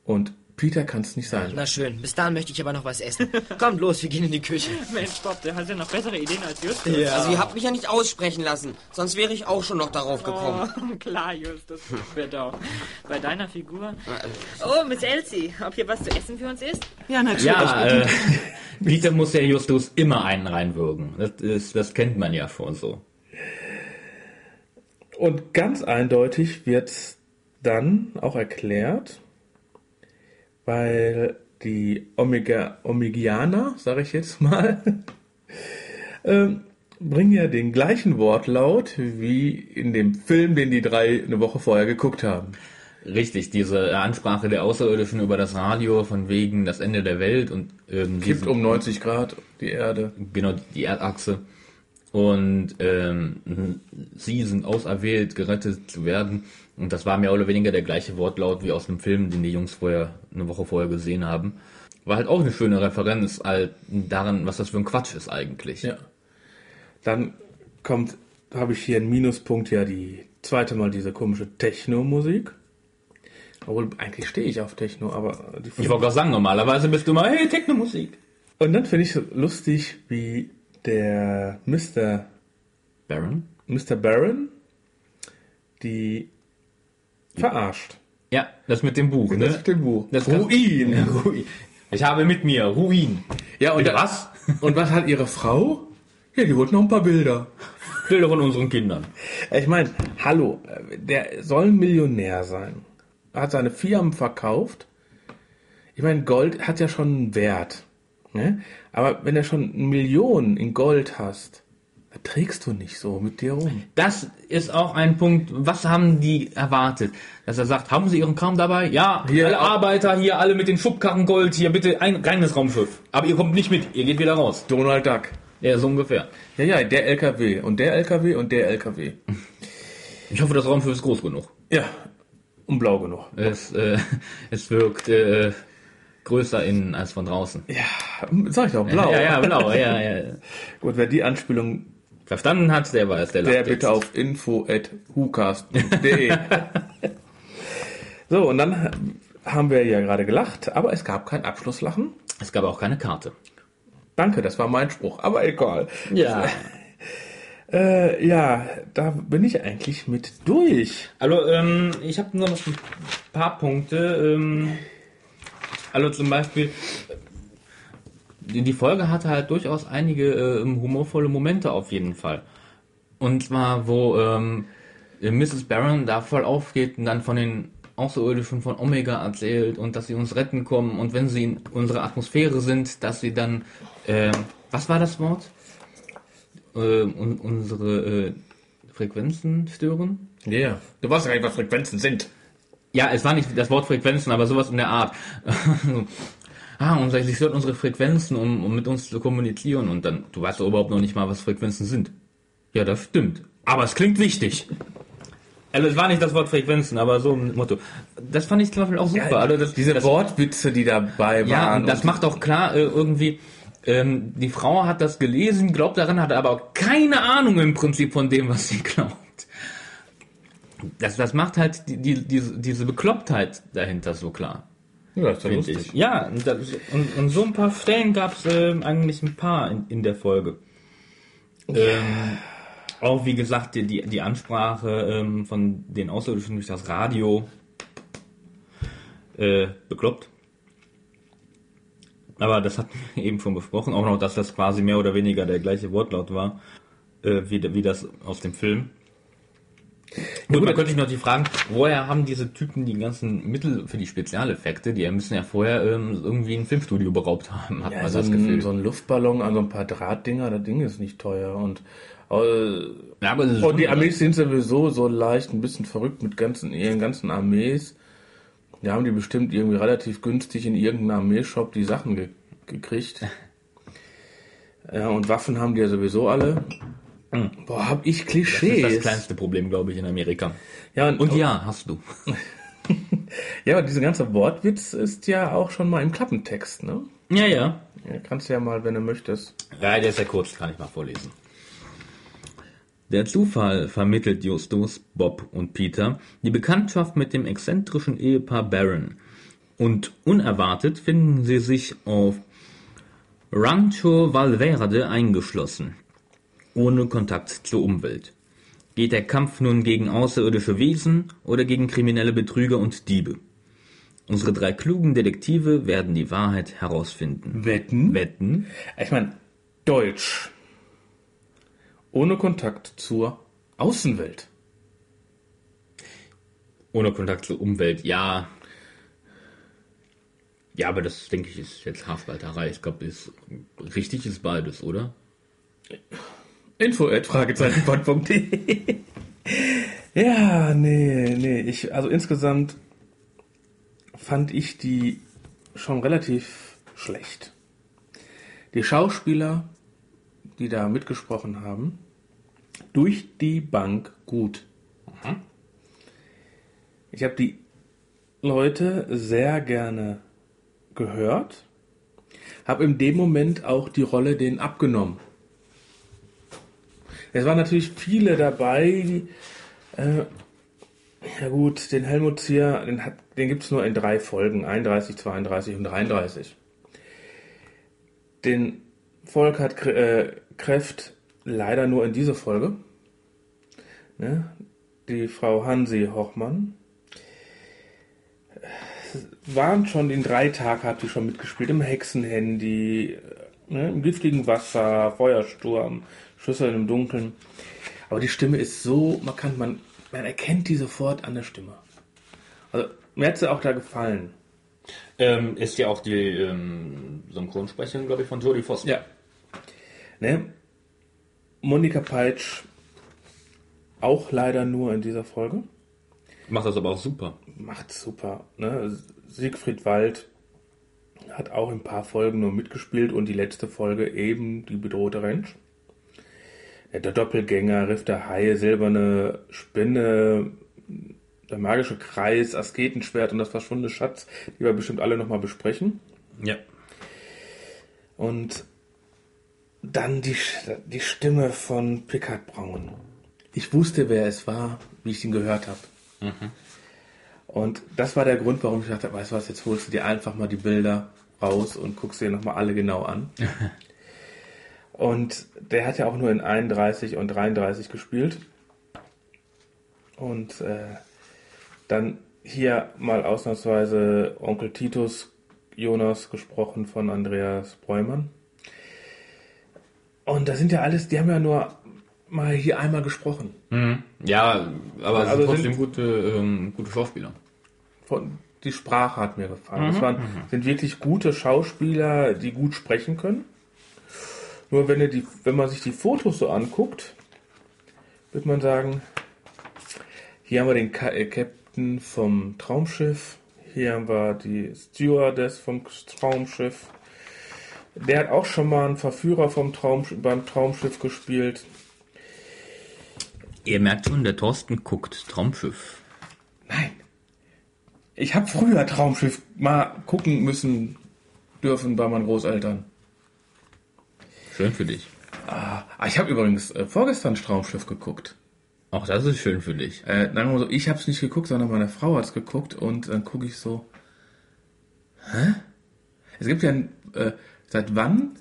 Und Peter kann es nicht sein. Na schön, bis dahin möchte ich aber noch was essen. Kommt los, wir gehen in die Küche. Mensch, Bob, der hat ja noch bessere Ideen als Justus. Also ihr habt mich ja nicht aussprechen lassen, sonst wäre ich auch schon noch darauf gekommen. Oh, klar, Justus, wird auch. Bei deiner Figur. Oh, Miss Elsie, ob hier was zu essen für uns ist? Ja, natürlich. Ja, äh, Peter muss ja Justus immer einen reinwürgen. Das, ist, das kennt man ja schon so. Und ganz eindeutig wird dann auch erklärt, weil die Omega, Omegianer, sage ich jetzt mal, ähm, bringen ja den gleichen Wortlaut wie in dem Film, den die drei eine Woche vorher geguckt haben. Richtig, diese Ansprache der Außerirdischen über das Radio von wegen das Ende der Welt und ähm, Kippt um 90 Grad die Erde. genau die Erdachse. Und ähm, sie sind auserwählt, gerettet zu werden. Und das war mehr oder weniger der gleiche Wortlaut wie aus dem Film, den die Jungs vorher eine Woche vorher gesehen haben. War halt auch eine schöne Referenz halt daran, was das für ein Quatsch ist eigentlich. Ja. Dann kommt, habe ich hier einen Minuspunkt, ja, die zweite Mal diese komische Techno-Musik. Obwohl, eigentlich stehe ich auf Techno, aber die Ich wollte gerade sagen, normalerweise bist du mal, hey, Techno-Musik. Und dann finde ich so lustig, wie der Mr. Baron? Mr. Baron die verarscht. Ja, das mit dem Buch, Das ne? ist dem Buch. Das kann- Ruin. Ruin. Ich habe mit mir Ruin. Ja, und da- was? Und was hat ihre Frau? Ja, die wollte noch ein paar Bilder. Bilder von unseren Kindern. Ich meine, hallo, der soll ein Millionär sein. hat seine Firmen verkauft. Ich meine, Gold hat ja schon einen Wert. Ne? Aber wenn du schon Millionen in Gold hast, trägst du nicht so mit dir rum. Das ist auch ein Punkt. Was haben die erwartet? Dass er sagt, haben Sie Ihren Kram dabei? Ja, Hier, alle Arbeiter hier, alle mit den Schubkarren Gold, hier bitte ein reines Raumschiff. Aber ihr kommt nicht mit, ihr geht wieder raus. Donald Duck. Ja, so ungefähr. Ja, ja, der LKW und der LKW und der LKW. Ich hoffe, das Raumschiff ist groß genug. Ja, und blau genug. Es, äh, es wirkt äh, größer innen als von draußen. Ja, sag ich doch, blau. Ja, ja, blau, ja, ja. Gut, wer die Anspielung, Verstanden hat, der weiß, der der jetzt. bitte auf info.hucast.de. so, und dann haben wir ja gerade gelacht, aber es gab kein Abschlusslachen. Es gab auch keine Karte. Danke, das war mein Spruch, aber egal. Ja. Äh, ja, da bin ich eigentlich mit durch. Also, ähm, ich habe nur noch ein paar Punkte. Ähm, also zum Beispiel, die, Folge hatte halt durchaus einige äh, humorvolle Momente auf jeden Fall. Und zwar, wo ähm, Mrs. Barron da voll aufgeht und dann von den Außerirdischen von Omega erzählt und dass sie uns retten kommen und wenn sie in unserer Atmosphäre sind, dass sie dann, ähm, was war das Wort? Ähm, un unsere äh, Frequenzen stören? Ja, yeah. du weißt ja gar nicht, was Frequenzen sind. Ja, es war nicht das Wort Frequenzen, aber sowas in der Art. ah, und sie stört unsere Frequenzen, um, um mit uns zu kommunizieren. Und dann, du weißt doch überhaupt noch nicht mal, was Frequenzen sind. Ja, das stimmt. Aber es klingt wichtig. Also es war nicht das Wort Frequenzen, aber so ein Motto. Das fand ich zum Beispiel auch super. also das, Diese das, Wortwitze, die dabei ja, waren. und das macht auch klar äh, irgendwie, ähm, die Frau hat das gelesen, glaubt daran, hat aber auch keine Ahnung im Prinzip von dem, was sie glaubt. Das, das macht halt die, die, diese, diese Beklopptheit dahinter so klar. ja, ist ja lustig. ich. Ja, und, und, und so ein paar Stellen gab es ähm, eigentlich ein paar in, in der Folge. Ähm, auch wie gesagt, die, die, die Ansprache ähm, von den Außerirdischen durch das Radio äh, bekloppt. Aber das hatten wir eben schon besprochen, auch noch, dass das quasi mehr oder weniger der gleiche Wortlaut war, äh, wie, wie das aus dem Film. Gut, man könnte sich noch die fragen, woher haben diese Typen die ganzen Mittel für die Spezialeffekte? Die müssen ja vorher ähm, irgendwie ein Filmstudio beraubt haben, hat Ja, man so, das ein, Gefühl. so ein Luftballon an so ein paar Drahtdinger, das Ding ist nicht teuer. Und, äh, ja, aber und die Armees sind sowieso so leicht ein bisschen verrückt mit ganzen, ihren ganzen Armees. Da haben die bestimmt irgendwie relativ günstig in irgendeinem Armeeshop die Sachen ge gekriegt. Ja, und Waffen haben die ja sowieso alle. Boah, hab ich das Klischees. ist das kleinste Problem, glaube ich, in Amerika. ja, und, Und ja, hast du. ja, aber dieser ganze Wortwitz ist ja auch schon mal im Klappentext, ne? Ja, ja. Ja, kannst du ja mal, wenn du möchtest. Ja, der ist ja kurz, kann ich mal vorlesen. Der Zufall vermittelt Justus, Bob und Peter die Bekanntschaft mit dem exzentrischen Ehepaar Barron. Und unerwartet finden sie sich auf Rancho Valverde eingeschlossen, ohne Kontakt zur Umwelt. Geht der Kampf nun gegen außerirdische Wesen oder gegen kriminelle Betrüger und Diebe? Unsere drei klugen Detektive werden die Wahrheit herausfinden. Wetten? Wetten? Ich meine, Deutsch. Ohne Kontakt zur Außenwelt. Ohne Kontakt zur Umwelt, ja. Ja, aber das denke ich ist jetzt Haarspalterei. Ich glaube, ist richtig ist beides, oder? Info Ja, nee, nee. Ich, also insgesamt fand ich die schon relativ schlecht. Die Schauspieler, die da mitgesprochen haben, durch die Bank gut. Ich habe die Leute sehr gerne gehört, habe in dem Moment auch die Rolle denen abgenommen. Es waren natürlich viele dabei, äh, ja gut, den Helmut Zier, den, hat- den gibt es nur in drei Folgen, 31, 32 und 33. Den Volk Krä- äh, Kräft leider nur in diese Folge. Ne? Die Frau Hansi Hochmann. Waren schon in drei Tagen, hat die schon mitgespielt, im Hexenhandy, ne? im giftigen Wasser, Feuersturm, Schüsseln im Dunkeln. Aber die Stimme ist so markant, man, man erkennt die sofort an der Stimme. Also mir hat sie auch da gefallen. Ähm, ist ja auch die ähm, Synchronsprecherin, glaube ich, von Jodie Foster. Ja. Ne? Monika Peitsch auch leider nur in dieser Folge. Macht das aber auch super. Macht super. Ne? Siegfried Wald hat auch in ein paar Folgen nur mitgespielt und die letzte Folge eben die bedrohte Ranch. Der Doppelgänger, Riff der Haie, silberne Spinne, der magische Kreis, Asketenschwert und das verschwundene Schatz, die wir bestimmt alle nochmal besprechen. Ja. Und dann die, die Stimme von Pickard Braun. Ich wusste, wer es war, wie ich ihn gehört habe. Und das war der Grund, warum ich dachte, weißt du was, jetzt holst du dir einfach mal die Bilder raus und guckst dir nochmal alle genau an. und der hat ja auch nur in 31 und 33 gespielt. Und äh, dann hier mal ausnahmsweise Onkel Titus Jonas gesprochen von Andreas Bräumann. Und das sind ja alles, die haben ja nur mal hier einmal gesprochen. Ja, aber Also sind trotzdem sind- gute, ähm, gute Schauspieler. Von, die Sprache hat mir gefallen. Das waren, sind wirklich gute Schauspieler, die gut sprechen können. Nur wenn, ihr die, wenn man sich die Fotos so anguckt, wird man sagen, hier haben wir den äh, Captain vom Traumschiff, hier haben wir die Stewardess vom Traumschiff. Der hat auch schon mal einen Verführer vom Traum, beim Traumschiff gespielt. Ihr merkt schon, der Thorsten guckt Traumschiff. Nein. Ich habe früher Traumschiff mal gucken müssen dürfen bei meinen Großeltern. Schön für dich. Ah, ich habe übrigens äh, vorgestern Traumschiff geguckt. Auch das ist schön für dich. Äh, mal so, ich habe es nicht geguckt, sondern meine Frau hat es geguckt und dann gucke ich so. Hä? Es gibt ja ein, äh, seit wann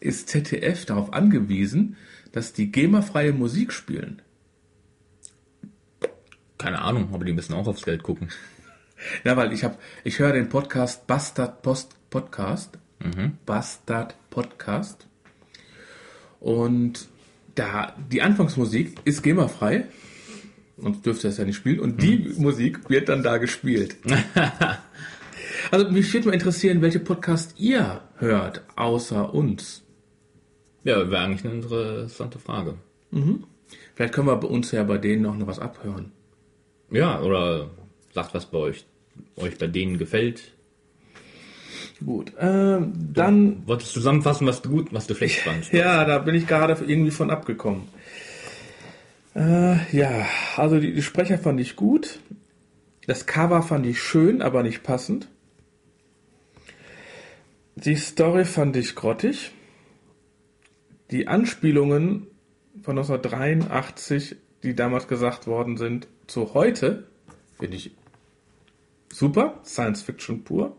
ist ZDF darauf angewiesen, dass die GEMA-freie Musik spielen? Keine Ahnung, aber die müssen auch aufs Geld gucken. Ja, weil ich habe, ich höre den Podcast Bastard Post Podcast, Bastard Podcast, und da die Anfangsmusik ist GEMA-frei, sonst dürfte es ja nicht spielen, und die Musik wird dann da gespielt. also mich würde mal interessieren, welche Podcast ihr hört, außer uns. Ja, wäre eigentlich eine interessante Frage. Vielleicht können wir bei uns ja bei denen noch was abhören. Ja, oder sagt, was bei euch, euch bei denen gefällt. Gut, ähm, dann Wolltest du zusammenfassen, was du gut, was du schlecht fandst? Ja, da bin ich gerade irgendwie von abgekommen. Äh, ja, also die, die Sprecher fand ich gut. Das Cover fand ich schön, aber nicht passend. Die Story fand ich grottig. Die Anspielungen von 1983, die damals gesagt worden sind, zu heute, finde ich super. Science Fiction pur.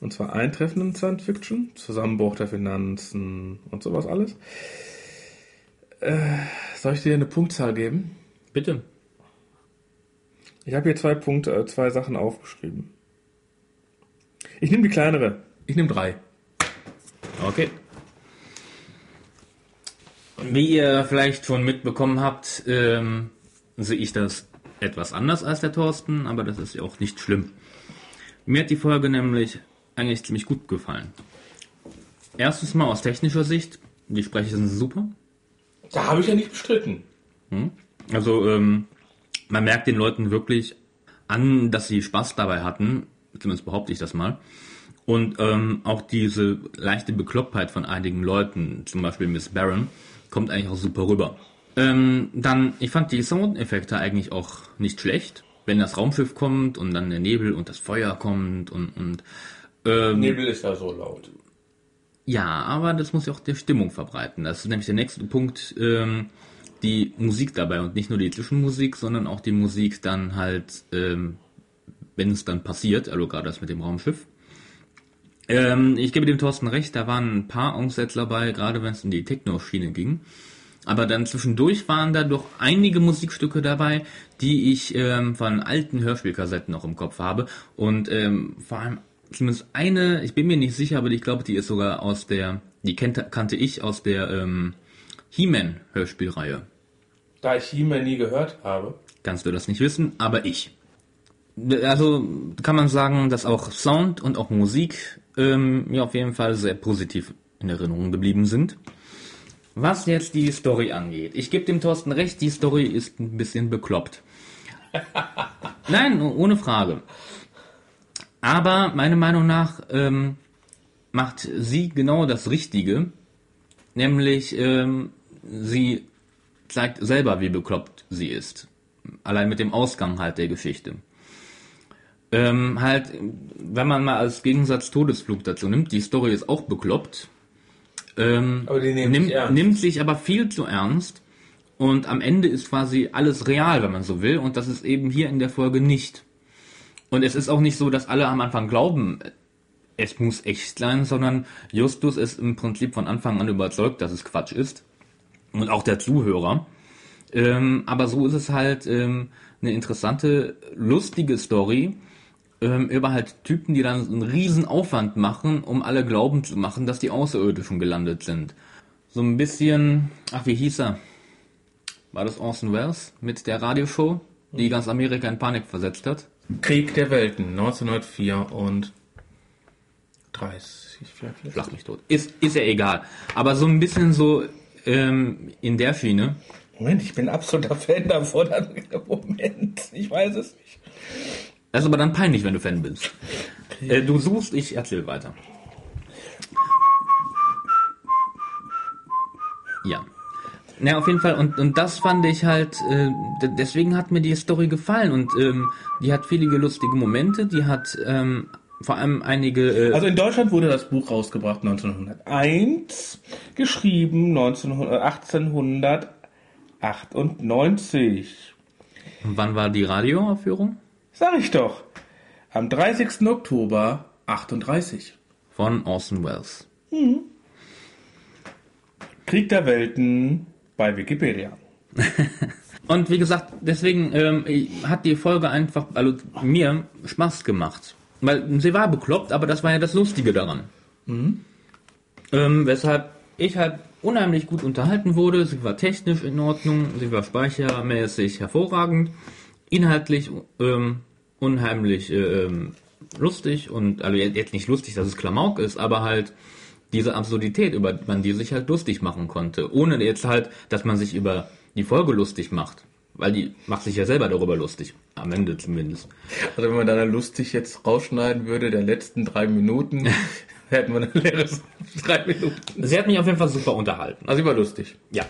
Und zwar eintreffenden Science Fiction, Zusammenbruch der Finanzen und sowas alles. Äh, soll ich dir eine Punktzahl geben? Bitte. Ich habe hier zwei Punkte, äh, zwei Sachen aufgeschrieben. Ich nehme die kleinere. Ich nehme drei. Okay. Wie ihr vielleicht schon mitbekommen habt, ähm, sehe ich das etwas anders als der Thorsten, aber das ist ja auch nicht schlimm. Mir hat die Folge nämlich eigentlich ziemlich gut gefallen. Erstens mal aus technischer Sicht, die Sprecher sind super. Da habe ich ja nicht bestritten. Also ähm, man merkt den Leuten wirklich an, dass sie Spaß dabei hatten. Zumindest behaupte ich das mal. Und ähm, auch diese leichte Beklopptheit von einigen Leuten, zum Beispiel Miss Barron, kommt eigentlich auch super rüber. Ähm, dann, ich fand die Soundeffekte eigentlich auch nicht schlecht. Wenn das Raumschiff kommt und dann der Nebel und das Feuer kommt und, und ähm, Nebel ist ja so laut. ja, aber das muss ja auch der Stimmung verbreiten. Das ist nämlich der nächste Punkt, ähm, die Musik dabei und nicht nur die Zwischenmusik, sondern auch die Musik dann halt, ähm, wenn es dann passiert, also gerade das mit dem Raumschiff. Ähm, ich gebe dem Thorsten recht, da waren ein paar Ansätze dabei, gerade wenn es in die Techno-Schiene ging. Aber dann zwischendurch waren da doch einige Musikstücke dabei, die ich ähm, von alten Hörspielkassetten noch im Kopf habe. Und ähm, vor allem zumindest eine, ich bin mir nicht sicher, aber ich glaube, die ist sogar aus der, die kannte, kannte ich aus der ähm, He-Man-Hörspielreihe. Da ich He-Man nie gehört habe. Kannst du das nicht wissen, aber ich. Also kann man sagen, dass auch Sound und auch Musik ähm, mir auf jeden Fall sehr positiv in Erinnerung geblieben sind. Was jetzt die Story angeht, ich gebe dem Thorsten recht, die Story ist ein bisschen bekloppt. Nein, ohne Frage. Aber meiner Meinung nach ähm, macht sie genau das Richtige, nämlich ähm, sie zeigt selber, wie bekloppt sie ist. Allein mit dem Ausgang halt der Geschichte. Ähm, halt, wenn man mal als Gegensatz Todesflug dazu nimmt, die Story ist auch bekloppt. Ähm, nimmt, nimmt sich aber viel zu ernst. Und am Ende ist quasi alles real, wenn man so will. Und das ist eben hier in der Folge nicht. Und es ist auch nicht so, dass alle am Anfang glauben, es muss echt sein, sondern Justus ist im Prinzip von Anfang an überzeugt, dass es Quatsch ist. Und auch der Zuhörer. Ähm, aber so ist es halt ähm, eine interessante, lustige Story ähm, über halt Typen, die dann einen riesen Aufwand machen, um alle glauben zu machen, dass die Außerirdischen gelandet sind. So ein bisschen, ach wie hieß er? War das Orson Welles mit der Radioshow, die ganz Amerika in Panik versetzt hat? Krieg der Welten, 1934. vielleicht. Schlag mich tot. Ist, ist ja egal. Aber so ein bisschen so ähm, in der Schiene. Moment, ich bin absoluter Fan davon. Moment, ich weiß es nicht. Das ist aber dann peinlich, wenn du Fan bist. Äh, du suchst, ich erzähl weiter. Ja. Na, auf jeden Fall, und, und das fand ich halt, äh, deswegen hat mir die Story gefallen und ähm, die hat viele lustige Momente, die hat ähm, vor allem einige. Äh, Also in Deutschland wurde das Buch rausgebracht 1901, geschrieben 1900, 1898. wann war die Radioaufführung? Sag ich doch. Am 30. Oktober 38. Von Orson Welles. Krieg der Welten bei Wikipedia. Und wie gesagt, deswegen ähm, hat die Folge einfach, also mir Spaß gemacht. Weil sie war bekloppt, aber das war ja das Lustige daran. Ähm, weshalb ich halt unheimlich gut unterhalten wurde. Sie war technisch in Ordnung, sie war speichermäßig hervorragend, inhaltlich ähm, unheimlich ähm, lustig und also jetzt nicht lustig, dass es Klamauk ist, aber halt diese Absurdität, über man die sich halt lustig machen konnte, ohne jetzt halt, dass man sich über die Folge lustig macht, weil die macht sich ja selber darüber lustig, am Ende zumindest. Also wenn man da lustig jetzt rausschneiden würde, der letzten drei Minuten, hätten wir ein leeres drei Minuten. Sie hat mich auf jeden Fall super unterhalten. Also sie war lustig. Ja.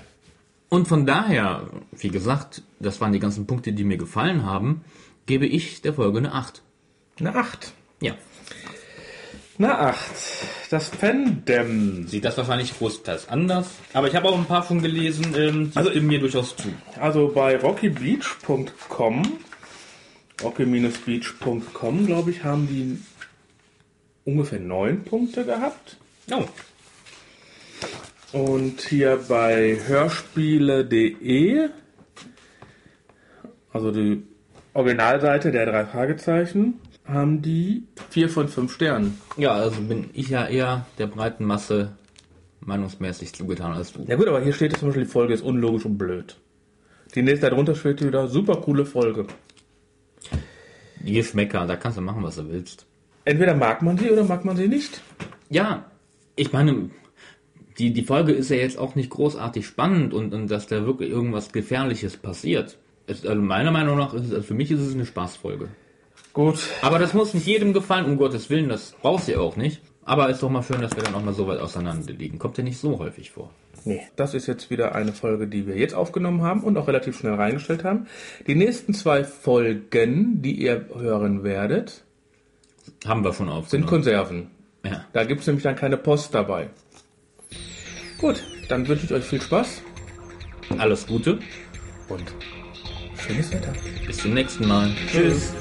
Und von daher, wie gesagt, das waren die ganzen Punkte, die mir gefallen haben, gebe ich der Folge eine 8. Eine Acht. Ja. Eine Acht. Das Fandom. Sieht das wahrscheinlich großteils anders. Aber ich habe auch ein paar schon gelesen, ähm, die Also- stimmen mir durchaus zu. Also bei rockybeach.com, rocky-beach.com, glaube ich, haben die ungefähr neun Punkte gehabt. Oh. Und hier bei hörspiele.de, also die Originalseite der drei Fragezeichen, haben die vier von fünf Sternen. Ja, also bin ich ja eher der breiten Masse meinungsmäßig zugetan als du. Ja gut, aber hier steht zum Beispiel, die Folge ist unlogisch und blöd. Die nächste darunter steht wieder, super coole Folge. Die Geschmäcker, da kannst du machen, was du willst. Entweder mag man sie oder mag man sie nicht. Ja, ich meine, die, die Folge ist ja jetzt auch nicht großartig spannend und, und dass da wirklich irgendwas Gefährliches passiert. Es, also meiner Meinung nach ist es, also für mich ist es eine Spaßfolge. Gut, Aber das muss nicht jedem gefallen, um Gottes Willen, das brauchst du auch nicht. Aber ist doch mal schön, dass wir dann auch mal so weit auseinander liegen. Kommt ja nicht so häufig vor. nee, das ist jetzt wieder eine Folge, die wir jetzt aufgenommen haben und auch relativ schnell reingestellt haben. Die nächsten zwei Folgen, die ihr hören werdet, Haben wir schon sind aufgenommen. Konserven. ja. Da gibt es nämlich dann keine Post dabei. Gut, dann wünsche ich euch viel Spaß Alles Gute. und schönes Wetter. Bis zum nächsten Mal. Tschüss.